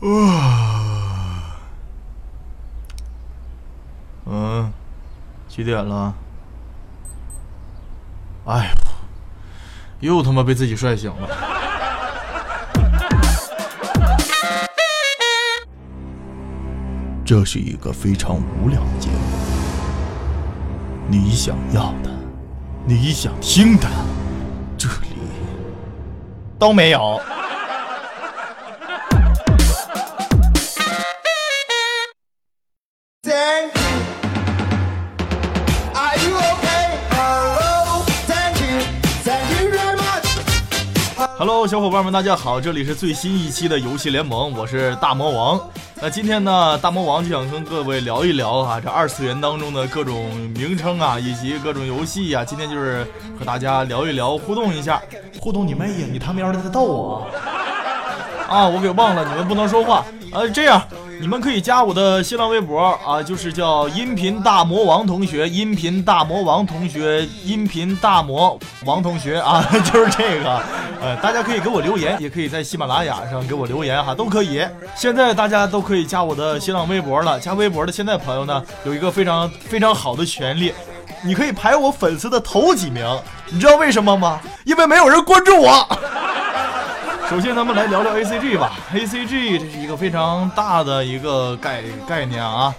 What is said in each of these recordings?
啊，嗯，几点了？哎呦，又他妈被自己帅醒了。这是一个非常无聊的节目，你想要的，你想听的，这里都没有。Hello，小伙伴们，大家好，这里是最新一期的游戏联盟，我是大魔王。那今天呢，大魔王就想跟各位聊一聊啊，这二次元当中的各种名称啊，以及各种游戏啊。今天就是和大家聊一聊，互动一下。互动你妹呀！你他喵的在逗我啊！我给忘了，你们不能说话。呃，这样。你们可以加我的新浪微博啊，就是叫音频大魔王同学，音频大魔王同学，音频大魔王同学啊，就是这个。呃，大家可以给我留言，也可以在喜马拉雅上给我留言哈，都可以。现在大家都可以加我的新浪微博了，加微博的现在朋友呢，有一个非常非常好的权利，你可以排我粉丝的头几名，你知道为什么吗？因为没有人关注我。首先，咱们来聊聊 A C G 吧。A C G 这是一个非常大的一个概概念啊，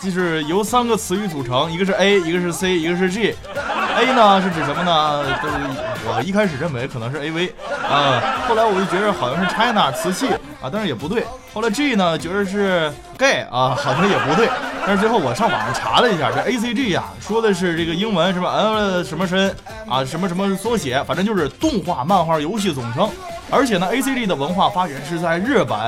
就是由三个词语组成，一个是 A，一个是 C，一个是 G。A 呢是指什么呢？我一开始认为可能是 A V 啊，后来我就觉得好像是 China 瓷器啊，但是也不对。后来 G 呢觉得是 Gay 啊，好像也不对。但是最后我上网上查了一下，这 A C G 呀说的是这个英文什么呃什么身啊什么什么缩写，反正就是动画、漫画、游戏总称。而且呢，A C G 的文化发源是在日本，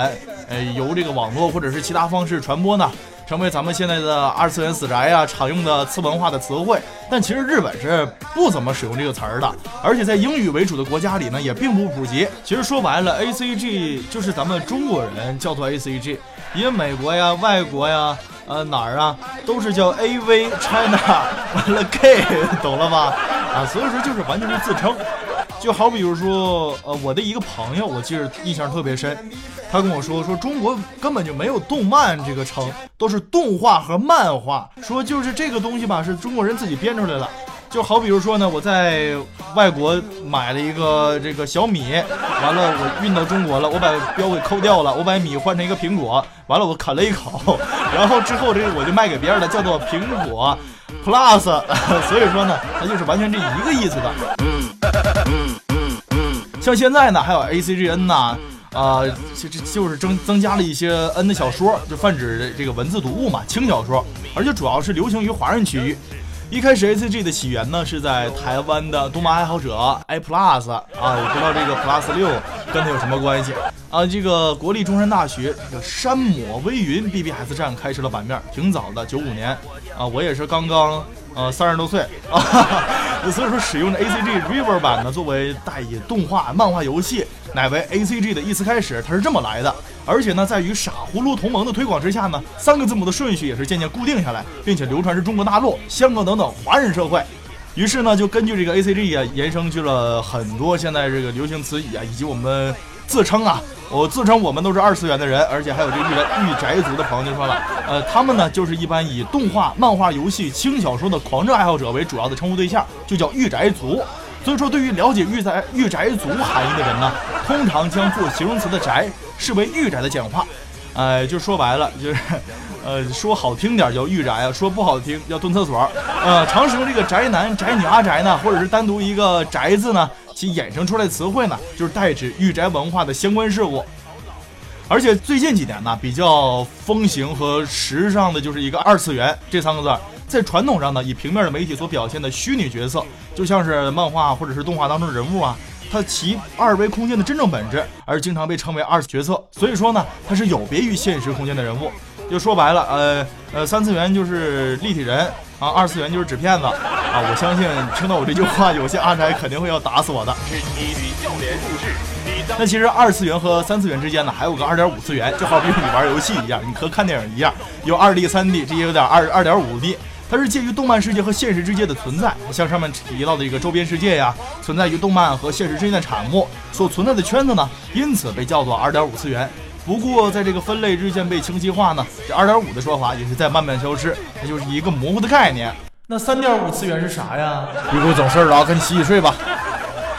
呃，由这个网络或者是其他方式传播呢，成为咱们现在的二次元死宅啊常用的次文化的词汇。但其实日本是不怎么使用这个词儿的，而且在英语为主的国家里呢，也并不普及。其实说白了，A C G 就是咱们中国人叫做 A C G，因为美国呀、外国呀、呃哪儿啊，都是叫 A V China，完了 K，懂了吧？啊，所以说就是完全是自称。就好比如说，呃，我的一个朋友，我记得印象特别深，他跟我说，说中国根本就没有动漫这个称，都是动画和漫画。说就是这个东西吧，是中国人自己编出来的。就好比如说呢，我在外国买了一个这个小米，完了我运到中国了，我把标给抠掉了，我把米换成一个苹果，完了我啃了一口，然后之后这个我就卖给别人了，叫做苹果 Plus。所以说呢，它就是完全这一个意思的。像现在呢，还有 A C G N 呐，啊，这这就是增增加了一些 N 的小说，就泛指这个文字读物嘛，轻小说，而且主要是流行于华人区域。一开始 A C G 的起源呢，是在台湾的动漫爱好者 i plus 啊，我不知道这个 Plus 六跟他有什么关系啊。这个国立中山大学这个山抹微云 B B S 站开设了版面，挺早的，九五年啊，我也是刚刚呃三十多岁啊。所以说，使用的 A C G River 版呢，作为代以动画、漫画、游戏，乃为 A C G 的意思开始，它是这么来的。而且呢，在与傻葫芦同盟的推广之下呢，三个字母的顺序也是渐渐固定下来，并且流传至中国大陆、香港等等华人社会。于是呢，就根据这个 A C G 啊，延伸去了很多现在这个流行词语啊，以及我们自称啊。我自称我们都是二次元的人，而且还有这个御宅御宅族的朋友就说了，呃，他们呢就是一般以动画、漫画、游戏、轻小说的狂热爱好者为主要的称呼对象，就叫御宅族。所以说，对于了解御宅御宅族含义的人呢，通常将做形容词的宅视为御宅的简化。呃，就说白了，就是，呃，说好听点叫御宅啊，说不好听叫蹲厕所。呃，常使用这个宅男、宅女、阿宅呢，或者是单独一个宅字呢。其衍生出来词汇呢，就是代指御宅文化的相关事物。而且最近几年呢，比较风行和时尚的就是一个二次元这三个字，在传统上呢，以平面的媒体所表现的虚拟角色，就像是漫画或者是动画当中的人物啊，它其二维空间的真正本质，而经常被称为二次角色。所以说呢，它是有别于现实空间的人物。就说白了，呃呃，三次元就是立体人啊，二次元就是纸片子啊。我相信听到我这句话，有些阿宅肯定会要打死我的。那其实二次元和三次元之间呢，还有个二点五次元，就好比你玩游戏一样，你和看电影一样，有二 D、三 D，这些有点二二点五 D，它是介于动漫世界和现实之间的存在。像上面提到的一个周边世界呀，存在于动漫和现实之间的产物所存在的圈子呢，因此被叫做二点五次元。不过在这个分类日渐被清晰化呢，这二点五的说法也是在慢慢消失，它就是一个模糊的概念。那三点五次元是啥呀？别给我整事儿了啊，赶紧洗洗睡吧。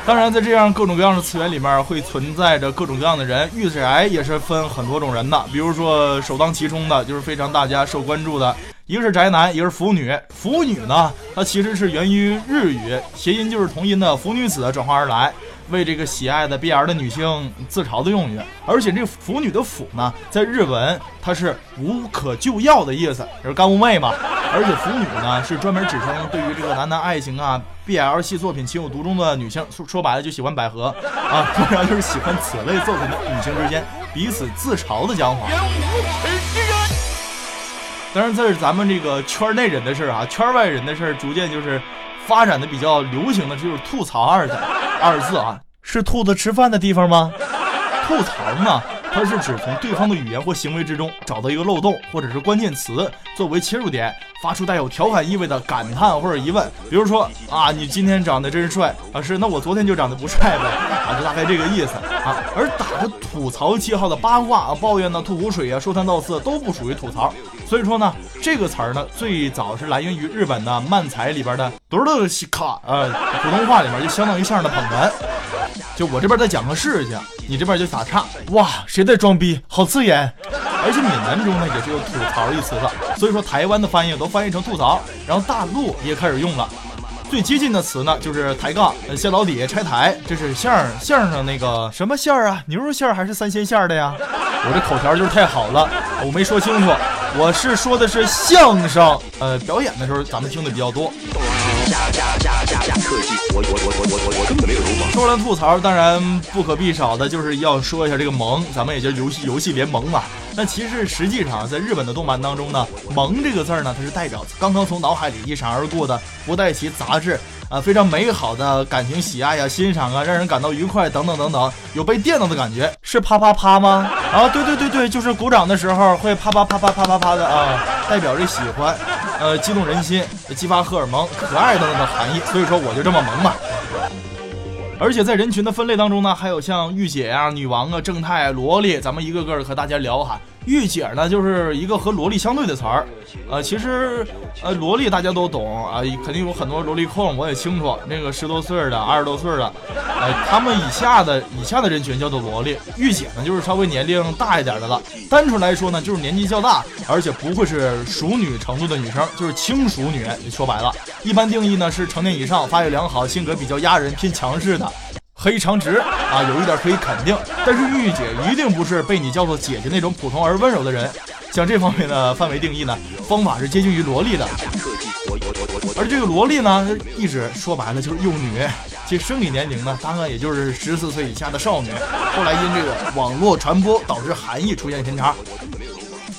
当然，在这样各种各样的次元里面，会存在着各种各样的人。御宅也是分很多种人的，比如说首当其冲的就是非常大家受关注的，一个是宅男，一个是腐女。腐女呢，它其实是源于日语，谐音就是同音的“腐女子”转化而来。为这个喜爱的 BL 的女性自嘲的用语，而且这个腐女的腐呢，在日文它是无可救药的意思，就是干物妹嘛。而且腐女呢，是专门指称对于这个男男爱情啊、BL 系作品情有独钟的女性，说说白了就喜欢百合啊，当然就是喜欢此类作品的女性之间彼此自嘲的讲法。当然这是咱们这个圈内人的事儿啊，圈外人的事儿逐渐就是发展的比较流行的就是吐槽二字。二字啊，是兔子吃饭的地方吗？吐槽嘛，它是指从对方的语言或行为之中找到一个漏洞或者是关键词作为切入点，发出带有调侃意味的感叹或者疑问。比如说啊，你今天长得真帅啊，是那我昨天就长得不帅呗啊，就大概这个意思啊。而打着吐槽旗号的八卦啊、抱怨呢、吐苦水啊、说三道四都不属于吐槽。所以说呢，这个词儿呢，最早是来源于日本的漫才里边的“哆哆西卡”啊，普通话里面就相当于相声的捧哏。就我这边在讲个事情，你这边就打岔。哇，谁在装逼？好刺眼！而且闽南中呢，也是有吐槽一词的。所以说，台湾的翻译都翻译成吐槽，然后大陆也开始用了。最接近的词呢，就是抬杠、下老底、拆台。这是相声相声那个什么馅儿啊？牛肉馅儿还是三鲜馅儿的呀？我这口条就是太好了，我没说清楚。我是说的是相声，呃，表演的时候咱们听的比较多。我我我我我我根本没有说完吐槽，当然不可避少的就是要说一下这个萌，咱们也叫游戏游戏联盟嘛。那其实实际上在日本的动漫当中呢，萌这个字儿呢，它是代表刚刚从脑海里一闪而过的不带其杂质。啊，非常美好的感情喜爱呀，欣赏啊，让人感到愉快等等等等，有被电到的感觉，是啪啪啪吗？啊，对对对对，就是鼓掌的时候会啪啪啪啪啪啪啪的啊，代表着喜欢，呃，激动人心，激发荷尔蒙，可爱等等的含义。所以说我就这么萌嘛。而且在人群的分类当中呢，还有像御姐啊、女王啊、正太、萝莉，咱们一个个和大家聊哈。御姐呢，就是一个和萝莉相对的词儿，呃，其实，呃，萝莉大家都懂啊，肯定有很多萝莉控，我也清楚。那个十多岁的、二十多岁的，呃，他们以下的以下的人群叫做萝莉。御姐呢，就是稍微年龄大一点的了。单纯来说呢，就是年纪较大，而且不会是熟女程度的女生，就是轻熟女。说白了，一般定义呢是成年以上，发育良好，性格比较压人、偏强势的。黑长直啊，有一点可以肯定，但是御姐一定不是被你叫做姐姐那种普通而温柔的人。像这方面的范围定义呢，方法是接近于萝莉的。而这个萝莉呢，一直说白了就是幼女，其生理年龄呢，大概也就是十四岁以下的少女。后来因这个网络传播，导致含义出现偏差。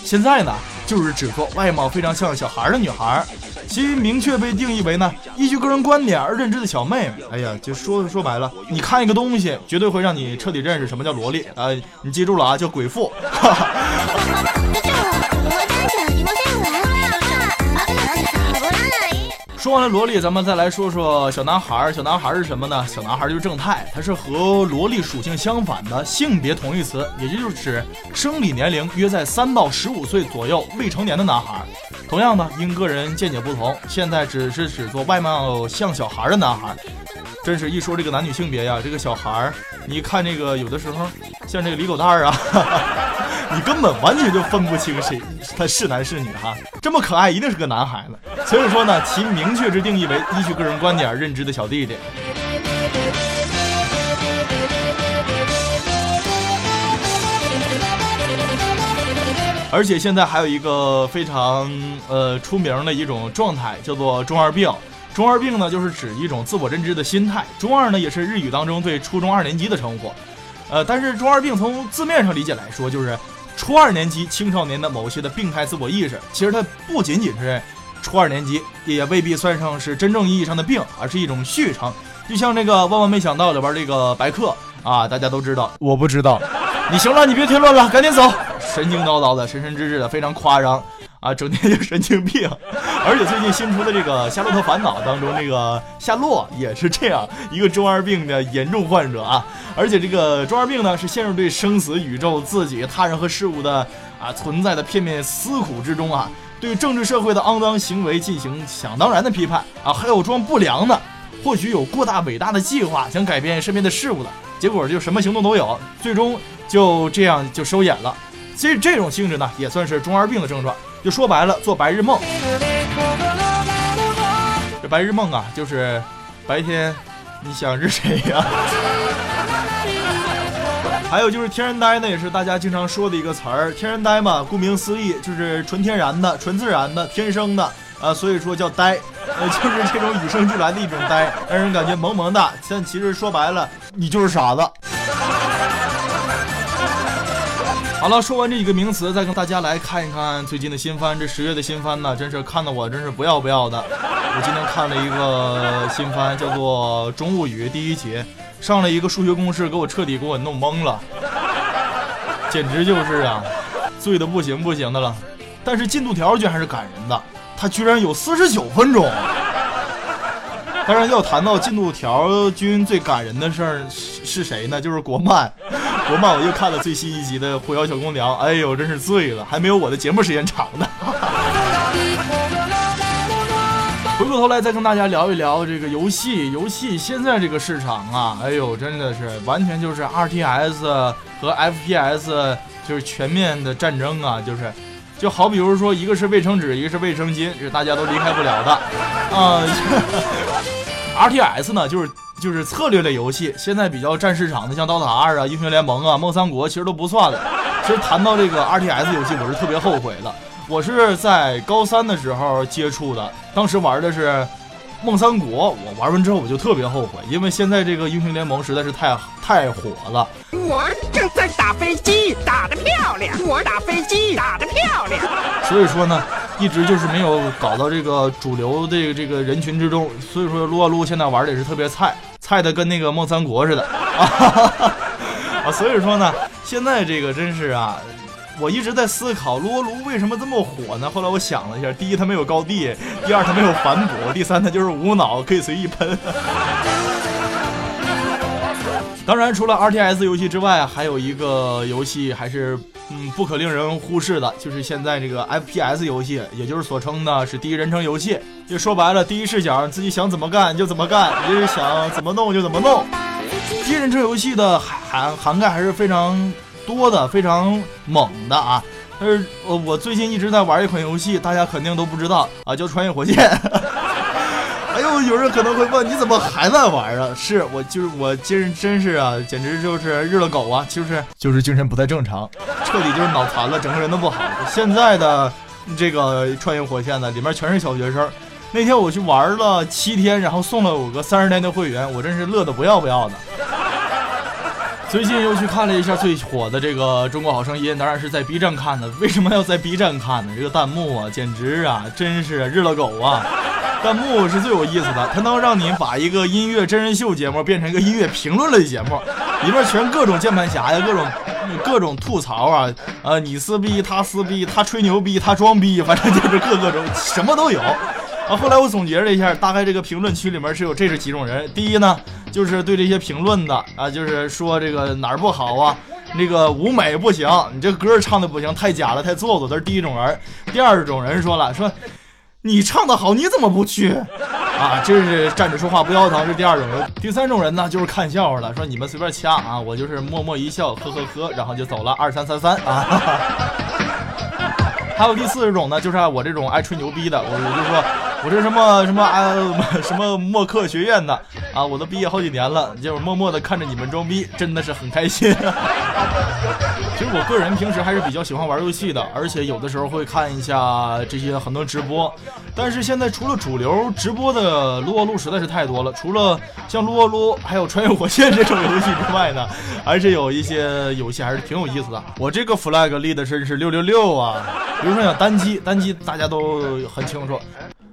现在呢，就是指说外貌非常像小孩的女孩。其明确被定义为呢，依据个人观点而认知的小妹妹。哎呀，就说说白了，你看一个东西，绝对会让你彻底认识什么叫萝莉啊！你记住了啊，叫鬼妇。说完了萝莉，咱们再来说说小男孩。小男孩是什么呢？小男孩就是正太，他是和萝莉属性相反的性别同义词，也就是指生理年龄约在三到十五岁左右未成年的男孩。同样呢，因个人见解不同，现在只是指做外貌像小孩的男孩。真是一说这个男女性别呀，这个小孩儿，你看这个有的时候像这个李狗蛋儿啊，你根本完全就分不清谁他是男是女哈。这么可爱，一定是个男孩子。所以说呢，其明确之定义为依据个人观点而认知的小弟弟。而且现在还有一个非常呃出名的一种状态，叫做中二病。中二病呢，就是指一种自我认知的心态。中二呢，也是日语当中对初中二年级的称呼。呃，但是中二病从字面上理解来说，就是初二年级青少年的某些的病态自我意识。其实它不仅仅是初二年级，也未必算上是真正意义上的病，而是一种续成。就像这个万万没想到里边这个白客啊，大家都知道，我不知道。你行了，你别添乱了，赶紧走。神经叨叨的，神神志志的，非常夸张啊，整天就神经病。而且最近新出的这个《夏洛特烦恼》当中，这个夏洛也是这样一个中二病的严重患者啊。而且这个中二病呢，是陷入对生死、宇宙、自己、他人和事物的啊存在的片面思苦之中啊，对政治社会的肮脏行为进行想当然的批判啊，还有装不良的，或许有过大伟大的计划，想改变身边的事物的，结果就什么行动都有，最终就这样就收眼了。其实这种性质呢，也算是中二病的症状。就说白了，做白日梦。这白日梦啊，就是白天你想日谁呀？还有就是天然呆呢，也是大家经常说的一个词儿。天然呆嘛，顾名思义就是纯天然的、纯自然的、天生的啊，所以说叫呆，呃，就是这种与生俱来的一种呆，让人感觉萌萌的。但其实说白了，你就是傻子。好了，说完这几个名词，再跟大家来看一看最近的新番。这十月的新番呢，真是看的我真是不要不要的。我今天看了一个新番，叫做《中物语》第一集，上了一个数学公式，给我彻底给我弄懵了，简直就是啊，醉的不行不行的了。但是进度条居然还是感人的，它居然有四十九分钟。当然要谈到进度条君最感人的事儿是是谁呢？就是国漫。国漫我又看了最新一集的《狐妖小红娘》，哎呦，真是醉了，还没有我的节目时间长呢。回过头来再跟大家聊一聊这个游戏，游戏现在这个市场啊，哎呦，真的是完全就是 R T S 和 F P S 就是全面的战争啊，就是就好比如说一个是卫生纸，一个是卫生巾，这大家都离开不了的啊。R T S 呢，就是。就是策略类游戏，现在比较占市场的，像刀塔二啊、英雄联盟啊、梦三国，其实都不算的。其实谈到这个 R T S 游戏，我是特别后悔的。我是在高三的时候接触的，当时玩的是梦三国。我玩完之后，我就特别后悔，因为现在这个英雄联盟实在是太太火了。我正在打飞机，打得漂亮。我打飞机，打得漂亮。所以说呢。一直就是没有搞到这个主流的这个人群之中，所以说撸啊撸现在玩的也是特别菜，菜的跟那个梦三国似的 啊，所以说呢，现在这个真是啊，我一直在思考撸啊撸为什么这么火呢？后来我想了一下，第一它没有高地，第二它没有反补，第三它就是无脑可以随意喷。当然，除了 R T S 游戏之外，还有一个游戏还是。嗯，不可令人忽视的就是现在这个 FPS 游戏，也就是所称的是第一人称游戏。就说白了，第一视角，自己想怎么干就怎么干，就是想怎么弄就怎么弄。第一人称游戏的涵涵盖还是非常多的，非常猛的啊。但是，我我最近一直在玩一款游戏，大家肯定都不知道啊，叫《穿越火线》。哎呦，有人可能会问，你怎么还在玩啊？是我就是我，今真是啊，简直就是日了狗啊，就是就是精神不太正常，彻底就是脑残了，整个人都不好。现在的这个穿越火线呢，里面全是小学生。那天我去玩了七天，然后送了我个三十天的会员，我真是乐得不要不要的。最近又去看了一下最火的这个《中国好声音》，当然是在 B 站看的。为什么要在 B 站看呢？这个弹幕啊，简直啊，真是日了狗啊！弹幕是最有意思的，它能让你把一个音乐真人秀节目变成一个音乐评论类节目，里面全各种键盘侠呀，各种各种吐槽啊，呃，你撕逼，他撕逼，他吹牛逼，他装逼，反正就是各个种什么都有。啊，后来我总结了一下，大概这个评论区里面是有这是几种人。第一呢，就是对这些评论的啊，就是说这个哪儿不好啊，那个舞美不行，你这歌唱的不行，太假了，太做作，这是第一种人。第二种人说了，说。你唱的好，你怎么不去啊？这是站着说话不腰疼，是第二种人。第三种人呢，就是看笑话的，说你们随便掐啊，我就是默默一笑，呵呵呵，然后就走了。二三三三啊。还有第四种呢，就是我这种爱吹牛逼的，我我就说，我这什么什么啊，什么默克学院的啊，我都毕业好几年了，就是默默的看着你们装逼，真的是很开心。其实我个人平时还是比较喜欢玩游戏的，而且有的时候会看一下这些很多直播。但是现在除了主流直播的撸啊撸实在是太多了，除了像撸啊撸还有穿越火线这种游戏之外呢，还是有一些游戏还是挺有意思的。我这个 flag 立的真是六六六啊！比如说像单机，单机大家都很清楚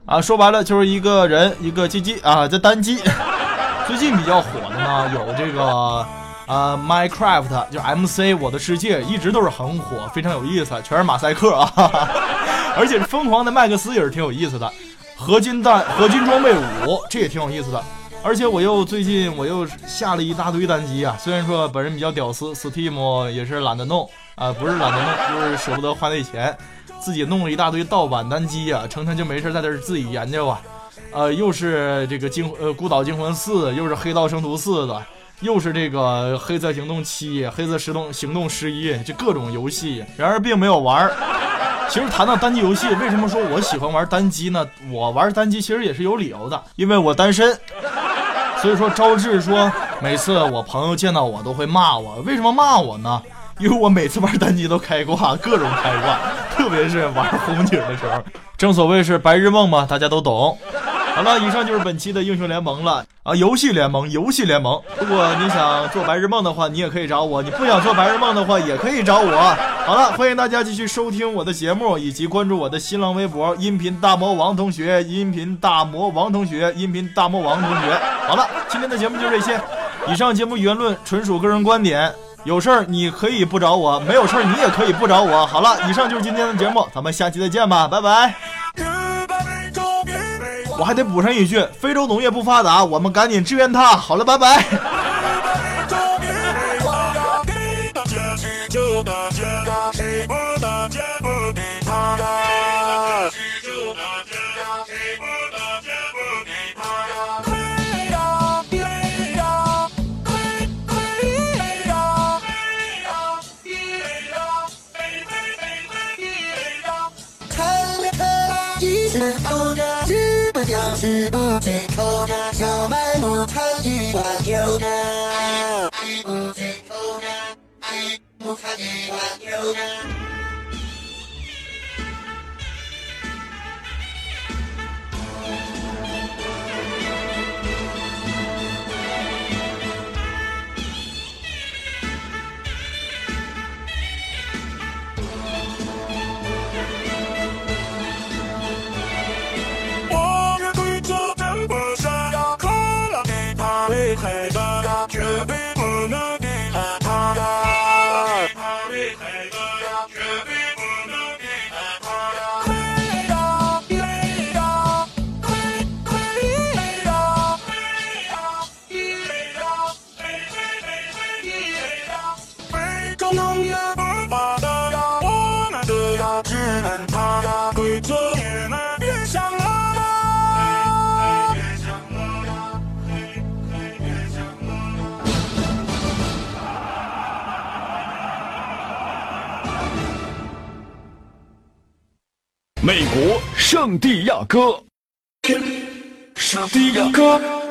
啊，说白了就是一个人一个机机啊，这单机。最近比较火的呢，有这个。啊，Minecraft 就 MC 我的世界一直都是很火，非常有意思，全是马赛克啊，哈 哈而且疯狂的麦克斯也是挺有意思的，合金弹合金装备五这也挺有意思的，而且我又最近我又下了一大堆单机啊，虽然说本人比较屌丝，Steam 也是懒得弄啊，不是懒得弄，就是舍不得花那钱，自己弄了一大堆盗版单机啊，成天就没事在这儿自己研究啊，呃，又是这个惊呃孤岛惊魂四，又是黑道生徒四的。又是这个黑色行动七、黑色行动行动十一，就各种游戏，然而并没有玩。其实谈到单机游戏，为什么说我喜欢玩单机呢？我玩单机其实也是有理由的，因为我单身。所以说招致说，每次我朋友见到我都会骂我，为什么骂我呢？因为我每次玩单机都开挂，各种开挂，特别是玩红警的时候，正所谓是白日梦嘛，大家都懂。好了，以上就是本期的英雄联盟了啊！游戏联盟，游戏联盟。如果你想做白日梦的话，你也可以找我；你不想做白日梦的话，也可以找我。好了，欢迎大家继续收听我的节目，以及关注我的新浪微博“音频大魔王同学”、“音频大魔王同学”、“音频大魔王同学”。好了，今天的节目就这些。以上节目言论纯属个人观点，有事儿你可以不找我，没有事儿你也可以不找我。好了，以上就是今天的节目，咱们下期再见吧，拜拜。我还得补上一句：非洲农业不发达，我们赶紧支援他。好了，拜拜。不参美国圣地亚哥，圣地亚哥。